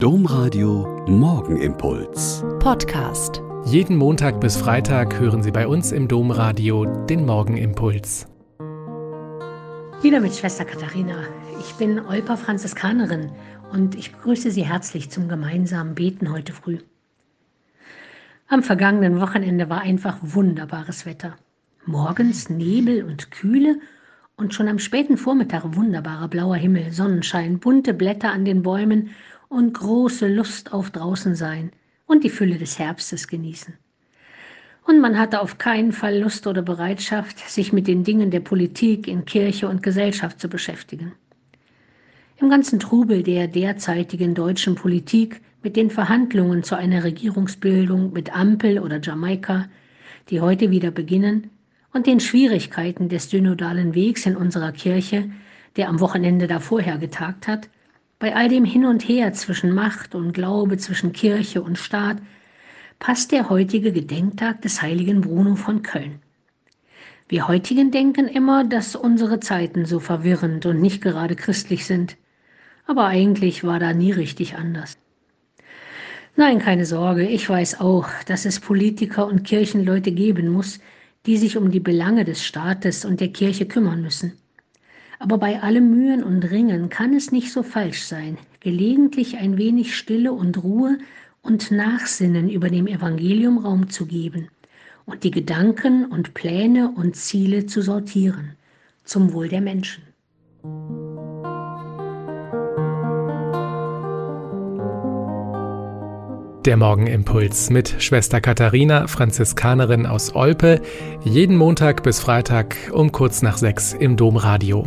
Domradio Morgenimpuls. Podcast. Jeden Montag bis Freitag hören Sie bei uns im Domradio den Morgenimpuls. Wieder mit Schwester Katharina. Ich bin Olpa Franziskanerin und ich begrüße Sie herzlich zum gemeinsamen Beten heute früh. Am vergangenen Wochenende war einfach wunderbares Wetter. Morgens Nebel und Kühle und schon am späten Vormittag wunderbarer blauer Himmel, Sonnenschein, bunte Blätter an den Bäumen und große Lust auf draußen sein und die Fülle des Herbstes genießen. Und man hatte auf keinen Fall Lust oder Bereitschaft, sich mit den Dingen der Politik in Kirche und Gesellschaft zu beschäftigen. Im ganzen Trubel der derzeitigen deutschen Politik mit den Verhandlungen zu einer Regierungsbildung mit Ampel oder Jamaika, die heute wieder beginnen, und den Schwierigkeiten des synodalen Wegs in unserer Kirche, der am Wochenende davorher getagt hat, bei all dem Hin und Her zwischen Macht und Glaube, zwischen Kirche und Staat, passt der heutige Gedenktag des heiligen Bruno von Köln. Wir heutigen denken immer, dass unsere Zeiten so verwirrend und nicht gerade christlich sind. Aber eigentlich war da nie richtig anders. Nein, keine Sorge, ich weiß auch, dass es Politiker und Kirchenleute geben muss, die sich um die Belange des Staates und der Kirche kümmern müssen. Aber bei allem Mühen und Ringen kann es nicht so falsch sein, gelegentlich ein wenig Stille und Ruhe und Nachsinnen über dem Evangelium Raum zu geben und die Gedanken und Pläne und Ziele zu sortieren, zum Wohl der Menschen. Der Morgenimpuls mit Schwester Katharina, Franziskanerin aus Olpe, jeden Montag bis Freitag um kurz nach sechs im Domradio.